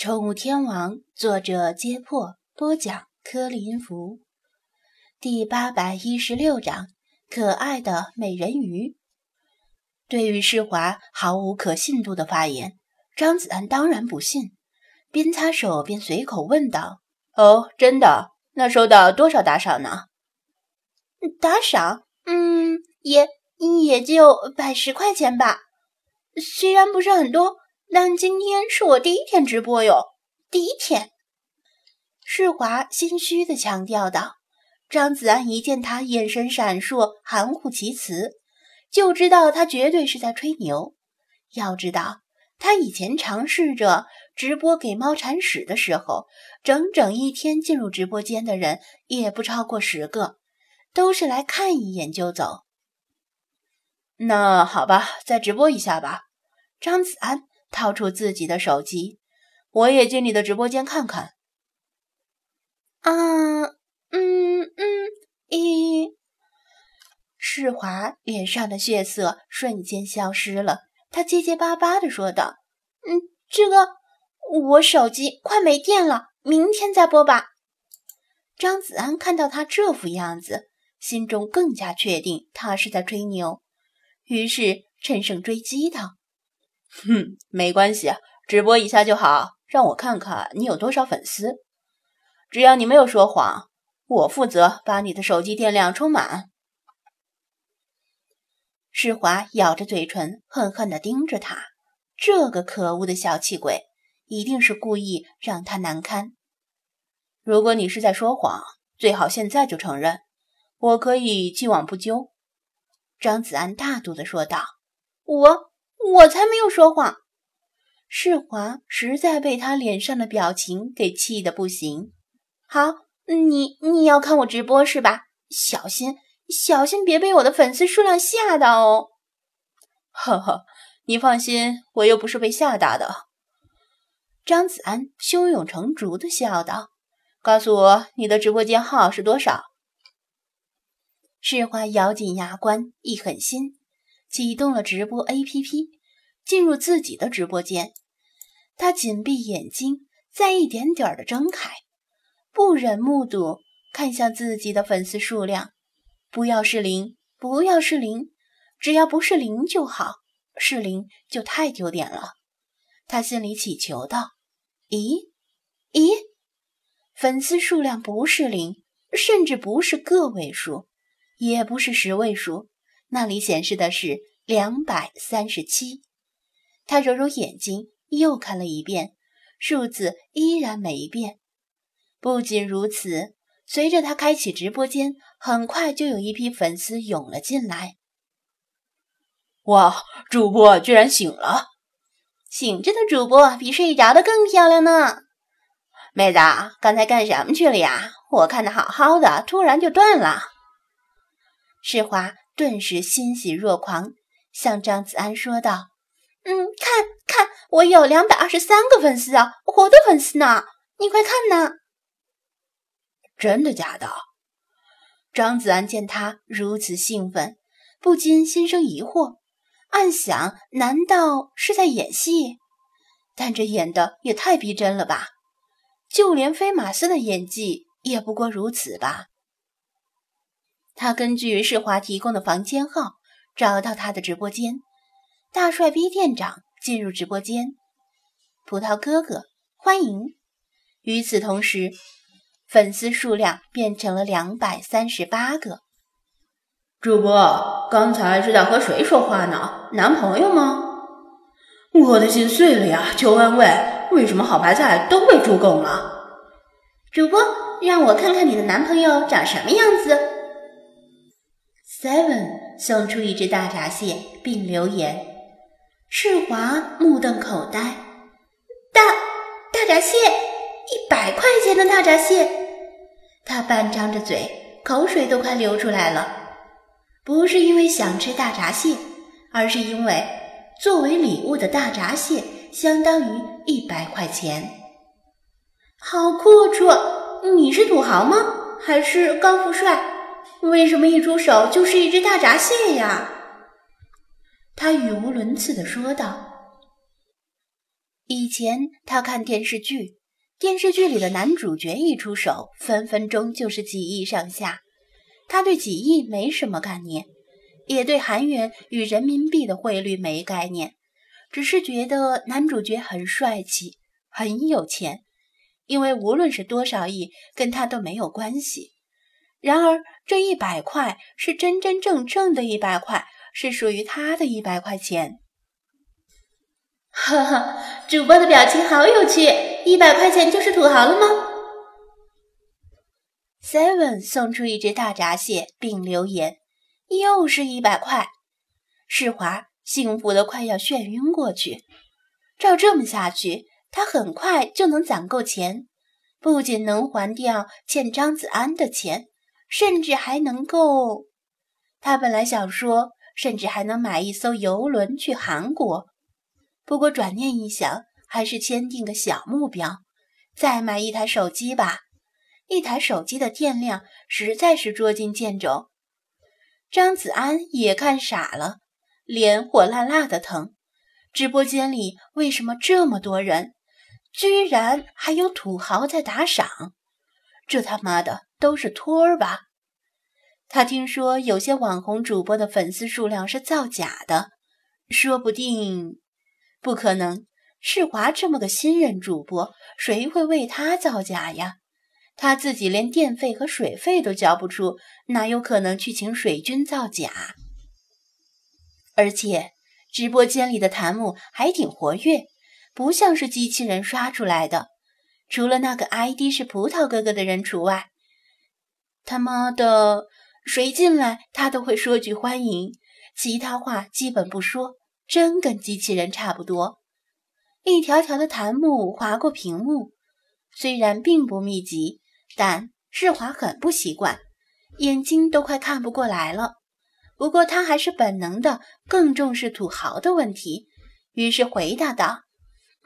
宠物天王，作者：揭破，播讲：柯林福，第八百一十六章：可爱的美人鱼。对于世华毫无可信度的发言，张子安当然不信，边擦手边随口问道：“哦，真的？那收到多少打赏呢？”“打赏？嗯，也也就百十块钱吧。虽然不是很多。”但今天是我第一天直播哟，第一天。世华心虚的强调道。张子安一见他眼神闪烁，含糊其辞，就知道他绝对是在吹牛。要知道，他以前尝试着直播给猫铲屎的时候，整整一天进入直播间的人也不超过十个，都是来看一眼就走。那好吧，再直播一下吧，张子安。掏出自己的手机，我也进你的直播间看看。啊，嗯嗯，一，世华脸上的血色瞬间消失了，他结结巴巴的说道：“嗯，这个我手机快没电了，明天再播吧。”张子安看到他这副样子，心中更加确定他是在吹牛，于是趁胜追击道。哼，没关系，直播一下就好，让我看看你有多少粉丝。只要你没有说谎，我负责把你的手机电量充满。世华咬着嘴唇，恨恨地盯着他。这个可恶的小气鬼，一定是故意让他难堪。如果你是在说谎，最好现在就承认，我可以既往不咎。”张子安大度地说道。“我。”我才没有说谎，世华实在被他脸上的表情给气得不行。好，你你要看我直播是吧？小心小心，别被我的粉丝数量吓到哦。呵呵，你放心，我又不是被吓大的。张子安胸有成竹地笑道：“告诉我你的直播间号是多少？”世华咬紧牙关，一狠心，启动了直播 APP。进入自己的直播间，他紧闭眼睛，再一点点的睁开，不忍目睹看向自己的粉丝数量。不要是零，不要是零，只要不是零就好。是零就太丢脸了。他心里祈求道：“咦，咦，粉丝数量不是零，甚至不是个位数，也不是十位数，那里显示的是两百三十七。”他揉揉眼睛，又看了一遍，数字依然没变。不仅如此，随着他开启直播间，很快就有一批粉丝涌了进来。哇，主播居然醒了！醒着的主播比睡着的更漂亮呢。妹子，刚才干什么去了呀？我看的好好的，突然就断了。世华顿时欣喜若狂，向张子安说道。嗯，看看我有两百二十三个粉丝啊，活的粉丝呢！你快看呐！真的假的？张子安见他如此兴奋，不禁心生疑惑，暗想：难道是在演戏？但这演的也太逼真了吧！就连飞马斯的演技也不过如此吧？他根据世华提供的房间号找到他的直播间。大帅逼店长进入直播间，葡萄哥哥欢迎。与此同时，粉丝数量变成了两百三十八个。主播刚才是在和谁说话呢？男朋友吗？我的心碎了呀！求安慰，为什么好白菜都被猪拱了？主播，让我看看你的男朋友长什么样子。Seven 送出一只大闸蟹，并留言。赤华目瞪口呆，大大闸蟹，一百块钱的大闸蟹，他半张着嘴，口水都快流出来了。不是因为想吃大闸蟹，而是因为作为礼物的大闸蟹相当于一百块钱。好阔绰！你是土豪吗？还是高富帅？为什么一出手就是一只大闸蟹呀？他语无伦次地说道：“以前他看电视剧，电视剧里的男主角一出手，分分钟就是几亿上下。他对几亿没什么概念，也对韩元与人民币的汇率没概念，只是觉得男主角很帅气，很有钱。因为无论是多少亿，跟他都没有关系。然而这一百块是真真正正的一百块，是属于他的一百块钱。哈哈，主播的表情好有趣！一百块钱就是土豪了吗？Seven 送出一只大闸蟹，并留言：“又是一百块。”世华幸福的快要眩晕过去。照这么下去，他很快就能攒够钱，不仅能还掉欠张子安的钱，甚至还能够……他本来想说，甚至还能买一艘游轮去韩国。不过转念一想，还是签订个小目标，再买一台手机吧。一台手机的电量实在是捉襟见肘。张子安也看傻了，脸火辣辣的疼。直播间里为什么这么多人？居然还有土豪在打赏？这他妈的都是托儿吧？他听说有些网红主播的粉丝数量是造假的，说不定。不可能，世华这么个新人主播，谁会为他造假呀？他自己连电费和水费都交不出，哪有可能去请水军造假？而且直播间里的弹幕还挺活跃，不像是机器人刷出来的。除了那个 ID 是葡萄哥哥的人除外，他妈的，谁进来他都会说句欢迎，其他话基本不说。真跟机器人差不多，一条条的弹幕划过屏幕，虽然并不密集，但世华很不习惯，眼睛都快看不过来了。不过他还是本能的更重视土豪的问题，于是回答道：“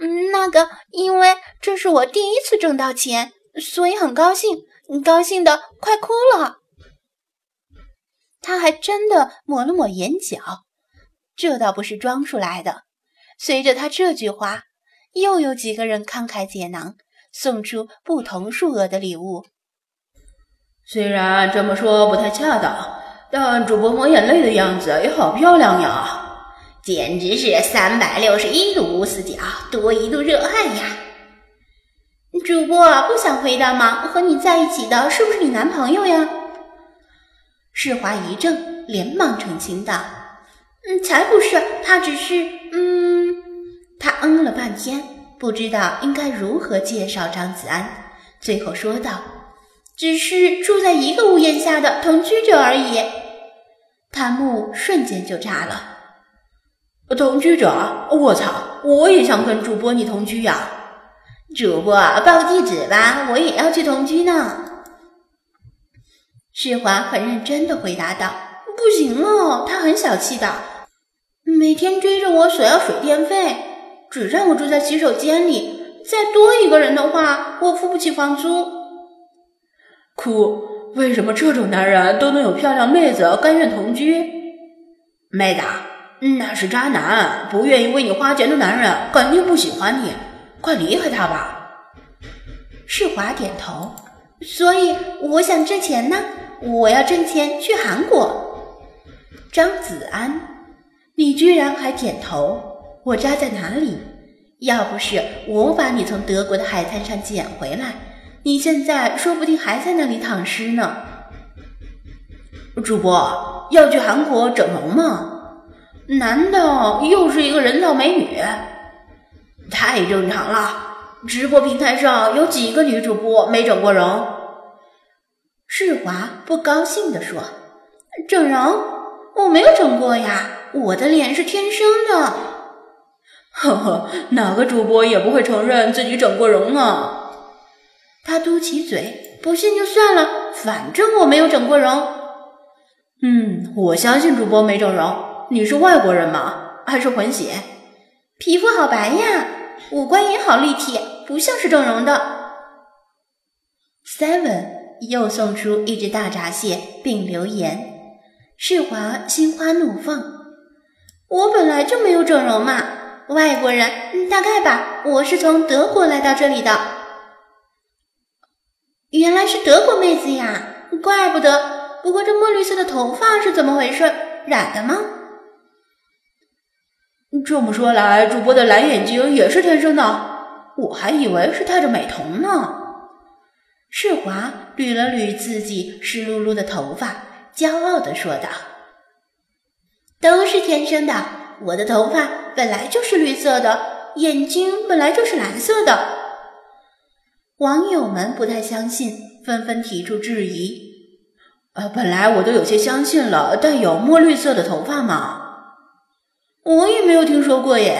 嗯，那个，因为这是我第一次挣到钱，所以很高兴，高兴的快哭了。”他还真的抹了抹眼角。这倒不是装出来的。随着他这句话，又有几个人慷慨解囊，送出不同数额的礼物。虽然这么说不太恰当，但主播抹眼泪的样子也好漂亮呀，简直是三百六十一度无死角，多一度热爱呀！主播不想回答吗？和你在一起的是不是你男朋友呀？世华一怔，连忙澄清道。嗯，才不是，他只是……嗯，他嗯了半天，不知道应该如何介绍张子安，最后说道：“只是住在一个屋檐下的同居者而已。”弹幕瞬间就炸了。同居者？我操！我也想跟主播你同居呀！主播报地址吧，我也要去同居呢。世华很认真的回答道：“不行哦，他很小气的。”每天追着我索要水电费，只让我住在洗手间里。再多一个人的话，我付不起房租。哭？为什么这种男人都能有漂亮妹子甘愿同居？妹子，那是渣男，不愿意为你花钱的男人肯定不喜欢你，快离开他吧。世华点头。所以我想挣钱呢，我要挣钱去韩国。张子安。你居然还点头！我扎在哪里？要不是我把你从德国的海滩上捡回来，你现在说不定还在那里躺尸呢。主播要去韩国整容吗？难道又是一个人造美女？太正常了！直播平台上有几个女主播没整过容？世华不高兴地说：“整容？我没有整过呀。”我的脸是天生的，呵呵，哪个主播也不会承认自己整过容啊？他嘟起嘴，不信就算了，反正我没有整过容。嗯，我相信主播没整容。你是外国人吗？还是混血？皮肤好白呀，五官也好立体，不像是整容的。Seven 又送出一只大闸蟹，并留言：世华心花怒放。我本来就没有整容嘛，外国人，大概吧。我是从德国来到这里的。原来是德国妹子呀，怪不得。不过这墨绿色的头发是怎么回事？染的吗？这么说来，主播的蓝眼睛也是天生的。我还以为是戴着美瞳呢。世华捋了捋自己湿漉漉的头发，骄傲地说道：“都是天生的，我的头发本来就是绿色的，眼睛本来就是蓝色的。”网友们不太相信，纷纷提出质疑：“呃，本来我都有些相信了，带有墨绿色的头发嘛，我也没有听说过耶。”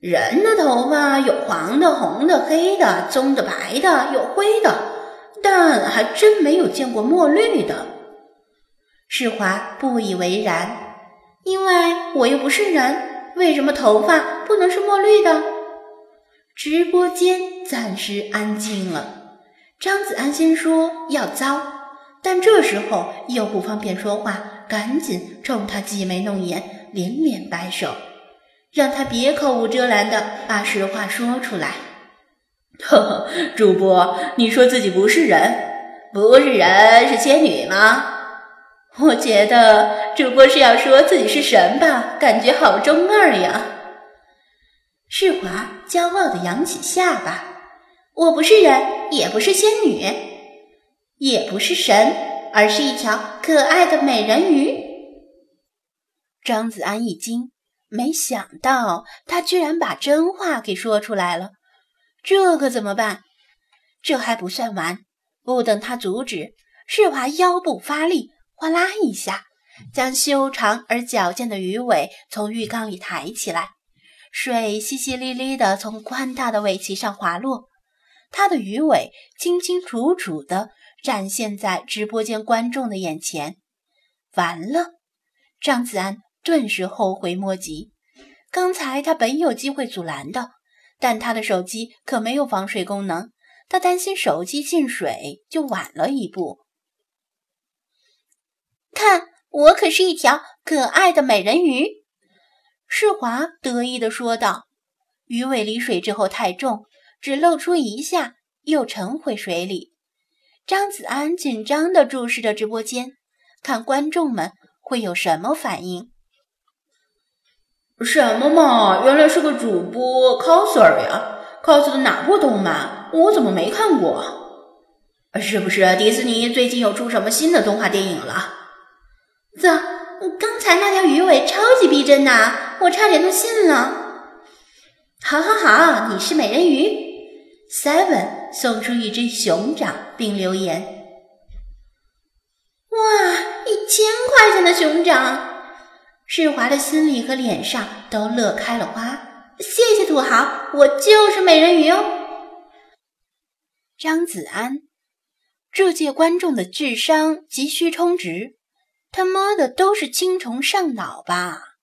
人的头发有黄的、红的、黑的、棕的、白的，有灰的，但还真没有见过墨绿的。世华不以为然，因为我又不是人，为什么头发不能是墨绿的？直播间暂时安静了。张子安先说要糟，但这时候又不方便说话，赶紧冲他挤眉弄眼，连连摆手。让他别口无遮拦的把实话说出来。呵呵，主播，你说自己不是人，不是人是仙女吗？我觉得主播是要说自己是神吧，感觉好中二呀。世华骄傲的扬起下巴。我不是人，也不是仙女，也不是神，而是一条可爱的美人鱼。张子安一惊。没想到他居然把真话给说出来了，这可怎么办？这还不算完，不等他阻止，世华腰部发力，哗啦一下，将修长而矫健的鱼尾从浴缸里抬起来，水淅淅沥沥地从宽大的尾鳍上滑落，他的鱼尾清清楚楚地展现在直播间观众的眼前。完了，张子安。顿时后悔莫及。刚才他本有机会阻拦的，但他的手机可没有防水功能，他担心手机进水，就晚了一步。看，我可是一条可爱的美人鱼！世华得意地说道。鱼尾离水之后太重，只露出一下，又沉回水里。张子安紧张地注视着直播间，看观众们会有什么反应。什么嘛！原来是个主播 coser 呀！cos 的哪部动漫？我怎么没看过？是不是迪士尼最近又出什么新的动画电影了？啧，刚才那条鱼尾超级逼真呐，我差点都信了。好好好，你是美人鱼。Seven 送出一只熊掌，并留言：哇，一千块钱的熊掌！世华的心里和脸上都乐开了花，谢谢土豪，我就是美人鱼哦。张子安，这届观众的智商急需充值，他妈的都是青虫上脑吧？